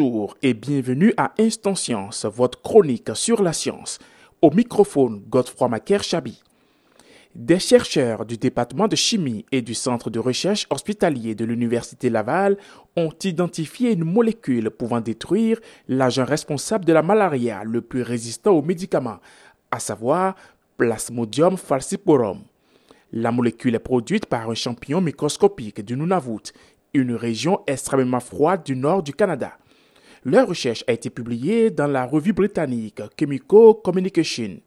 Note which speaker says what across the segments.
Speaker 1: Bonjour et bienvenue à Instant Science, votre chronique sur la science. Au microphone, Godefroy Macaire Chabi. Des chercheurs du département de chimie et du centre de recherche hospitalier de l'Université Laval ont identifié une molécule pouvant détruire l'agent responsable de la malaria le plus résistant aux médicaments, à savoir Plasmodium falciparum. La molécule est produite par un champignon microscopique du Nunavut une région extrêmement froide du nord du Canada. Leur recherche a été publiée dans la revue britannique Chemical Communication.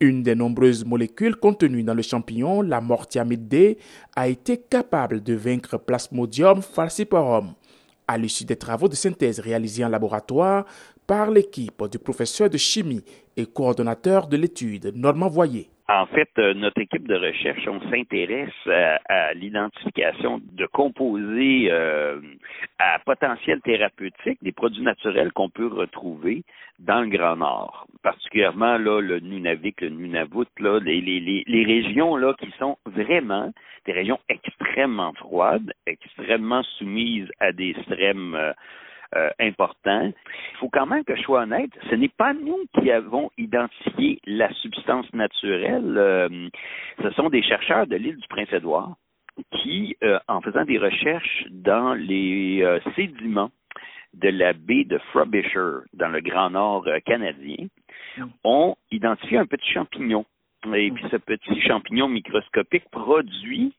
Speaker 1: Une des nombreuses molécules contenues dans le champignon, la mortiamide D, a été capable de vaincre Plasmodium falciparum. À l'issue des travaux de synthèse réalisés en laboratoire par l'équipe du professeur de chimie et coordonnateur de l'étude Normand Voyer.
Speaker 2: En fait, euh, notre équipe de recherche, on s'intéresse à, l'identification de composés euh, à potentiel thérapeutique, des produits naturels qu'on peut retrouver dans le Grand Nord, particulièrement là le Nunavik, le Nunavut, là, les, les, les régions là qui sont vraiment des régions extrêmement froides, extrêmement soumises à des extrêmes euh, euh, important. Il faut quand même que je sois honnête, ce n'est pas nous qui avons identifié la substance naturelle. Euh, ce sont des chercheurs de l'île du Prince-Édouard qui, euh, en faisant des recherches dans les sédiments de la baie de Frobisher, dans le Grand Nord canadien, mm. ont identifié un petit champignon. Et puis ce petit champignon microscopique produit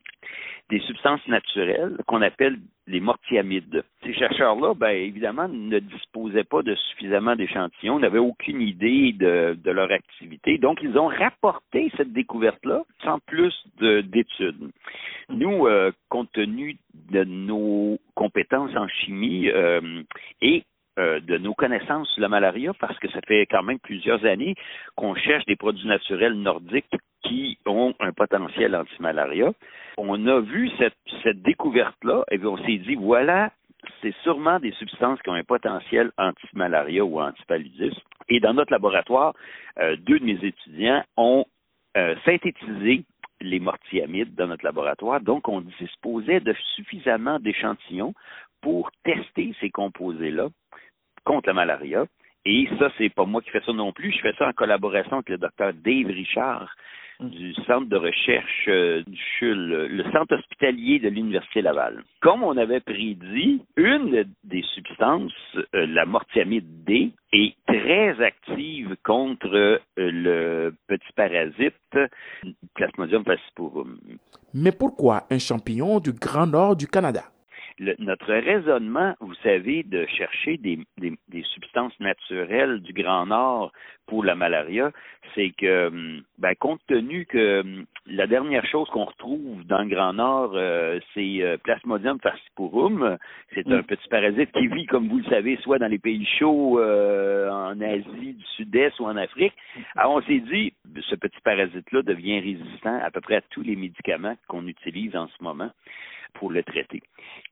Speaker 2: des substances naturelles qu'on appelle les mortiamides. Ces chercheurs-là, ben, évidemment, ne disposaient pas de suffisamment d'échantillons, n'avaient aucune idée de, leur activité. Donc, ils ont rapporté cette découverte-là sans plus d'études. Nous, euh, compte tenu de nos compétences en chimie euh, et euh, de nos connaissances sur la malaria, parce que ça fait quand même plusieurs années qu'on cherche des produits naturels nordiques qui ont un potentiel anti-malaria. On a vu cette, cette découverte-là et on s'est dit, voilà, c'est sûrement des substances qui ont un potentiel anti-malaria ou anti-paludisme. Et dans notre laboratoire, euh, deux de mes étudiants ont euh, synthétisé les mortiamides dans notre laboratoire. Donc, on disposait de suffisamment d'échantillons pour tester ces composés-là contre la malaria. Et ça, c'est pas moi qui fais ça non plus. Je fais ça en collaboration avec le docteur Dave Richard, du centre de recherche euh, du le centre hospitalier de l'Université Laval. Comme on avait prédit, une des substances, euh, la mortiamide D, est très active contre euh, le petit parasite Plasmodium falciparum.
Speaker 1: Mais pourquoi un champignon du Grand Nord du Canada?
Speaker 2: Notre raisonnement, vous savez, de chercher des, substances naturelles du Grand Nord pour la malaria, c'est que, hum, ben, compte tenu que hum, la dernière chose qu'on retrouve dans le Grand Nord, euh, c'est euh, Plasmodium falciparum. C'est un petit parasite qui vit, comme vous le savez, soit dans les pays chauds euh, en Asie du Sud-Est ou en Afrique. Alors, on s'est dit, ce petit parasite-là devient résistant à peu près à tous les médicaments qu'on utilise en ce moment pour le traiter.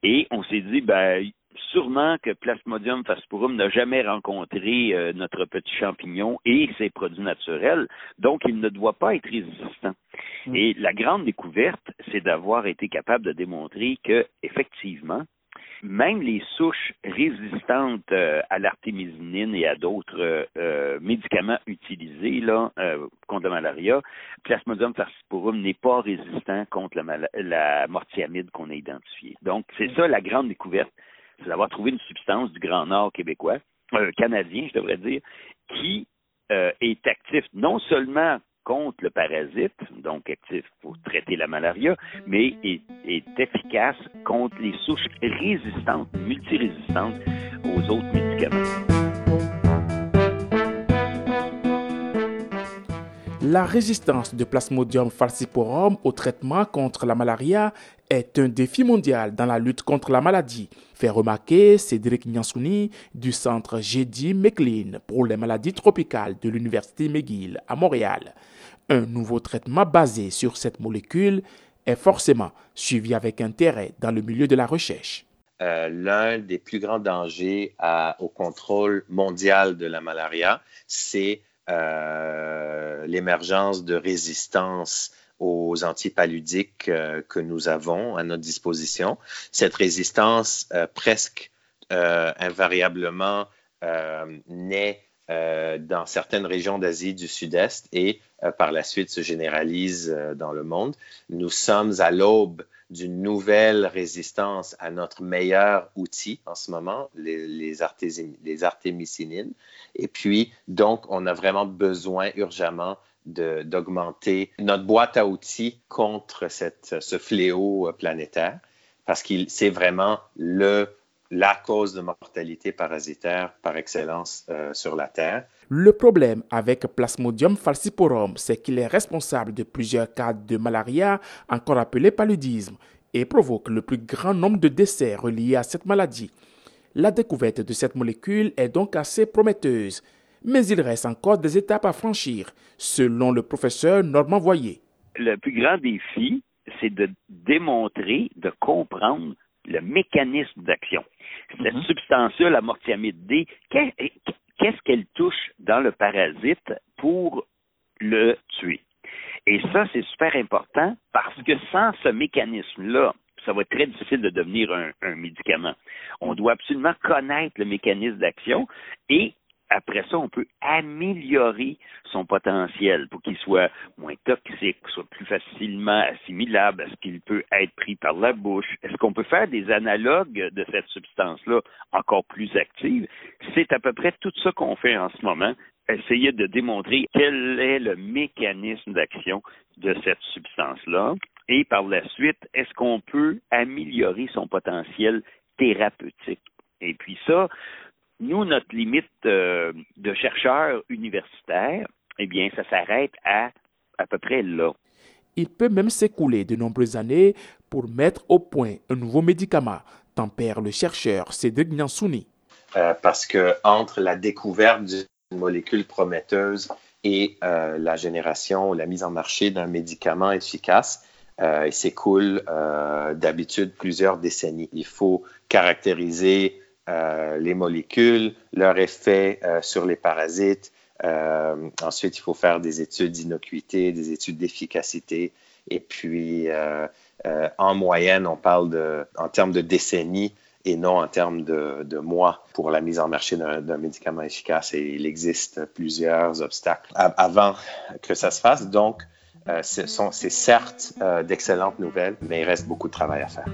Speaker 2: Et on s'est dit, ben, sûrement que Plasmodium falciparum n'a jamais rencontré euh, notre petit champignon et ses produits naturels, donc il ne doit pas être résistant. Mm. Et la grande découverte, c'est d'avoir été capable de démontrer que, effectivement, même les souches résistantes euh, à l'artémisinine et à d'autres euh, euh, médicaments utilisés là, contre la malaria, Plasmodium falciparum n'est pas résistant contre la, la mortiamide qu'on a identifiée. Donc, c'est ça la grande découverte, c'est d'avoir trouvé une substance du Grand Nord québécois, canadien, je devrais dire, qui est actif non seulement contre le parasite, donc actif pour traiter la malaria, mais est, efficace contre les souches résistantes, multirésistantes aux autres médicaments.
Speaker 1: La résistance de Plasmodium falciparum au traitement contre la malaria est un défi mondial dans la lutte contre la maladie, fait remarquer Cédric Nyansouni du centre J.D. McLean pour les maladies tropicales de l'Université McGill à Montréal. Un nouveau traitement basé sur cette molécule est forcément suivi avec intérêt dans le milieu de la recherche.
Speaker 3: Euh, l'un des plus grands dangers au contrôle mondial de la malaria, c'est euh, l'émergence de résistance aux antipaludiques euh, que nous avons à notre disposition. Cette résistance euh, presque invariablement naît dans certaines régions d'Asie du Sud-Est et par la suite se généralise dans le monde. Nous sommes à l'aube d'une nouvelle résistance à notre meilleur outil en ce moment, les, les, artémisinines. Et puis, donc, on a vraiment besoin urgemment d'augmenter notre boîte à outils contre ce fléau planétaire parce que c'est vraiment le, la cause de mortalité parasitaire par excellence euh, sur la Terre.
Speaker 1: Le problème avec Plasmodium falciparum, c'est qu'il est responsable de plusieurs cas de malaria, encore appelé paludisme, et provoque le plus grand nombre de décès reliés à cette maladie. La découverte de cette molécule est donc assez prometteuse, mais il reste encore des étapes à franchir, selon le professeur Normand Voyer.
Speaker 2: Le plus grand défi, c'est de démontrer, de comprendre le mécanisme d'action. Cette mhm. substance-là, la mortiamide D, qu'est-ce qu'elle touche dans le parasite pour le tuer? Et ça, c'est super important parce que sans ce mécanisme-là, ça va être très difficile de devenir un, un médicament. On doit absolument connaître le mécanisme d'action et après ça, on peut améliorer son potentiel pour qu'il soit moins toxique, soit plus facilement assimilable. Est-ce qu'il peut être pris par la bouche? Est-ce qu'on peut faire des analogues de cette substance-là encore plus active? C'est à peu près tout ça qu'on fait en ce moment. Essayer de démontrer quel est le mécanisme d'action de cette substance-là. Et par la suite, est-ce qu'on peut améliorer son potentiel thérapeutique? Et puis ça, nous, notre limite euh, de chercheurs universitaires, eh bien, ça s'arrête à à peu près là.
Speaker 1: Il peut même s'écouler de nombreuses années pour mettre au point un nouveau médicament, tempère le chercheur Cédric Nyansouni.
Speaker 3: Euh, parce que entre la découverte d'une molécule prometteuse et euh, la génération, la mise en marché d'un médicament efficace, il s'écoule d'habitude plusieurs décennies. Il faut caractériser euh, les molécules, leur effet euh, sur les parasites. Euh, ensuite, il faut faire des études d'innocuité, des études d'efficacité. Et puis, en moyenne, on parle de, en termes de décennies et non en termes de, de mois pour la mise en marché d'un médicament efficace. Et il existe plusieurs obstacles avant que ça se fasse. Donc, c'est certes d'excellentes nouvelles, mais il reste beaucoup de travail à faire.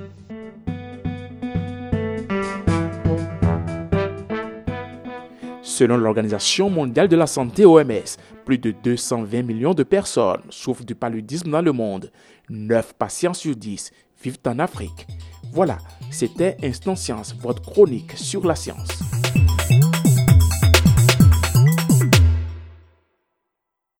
Speaker 1: Selon l'Organisation mondiale de la santé OMS, plus de 220 millions de personnes souffrent du paludisme dans le monde. 9 patients sur 10 vivent en Afrique. Voilà, c'était Instant Science, votre chronique sur la science.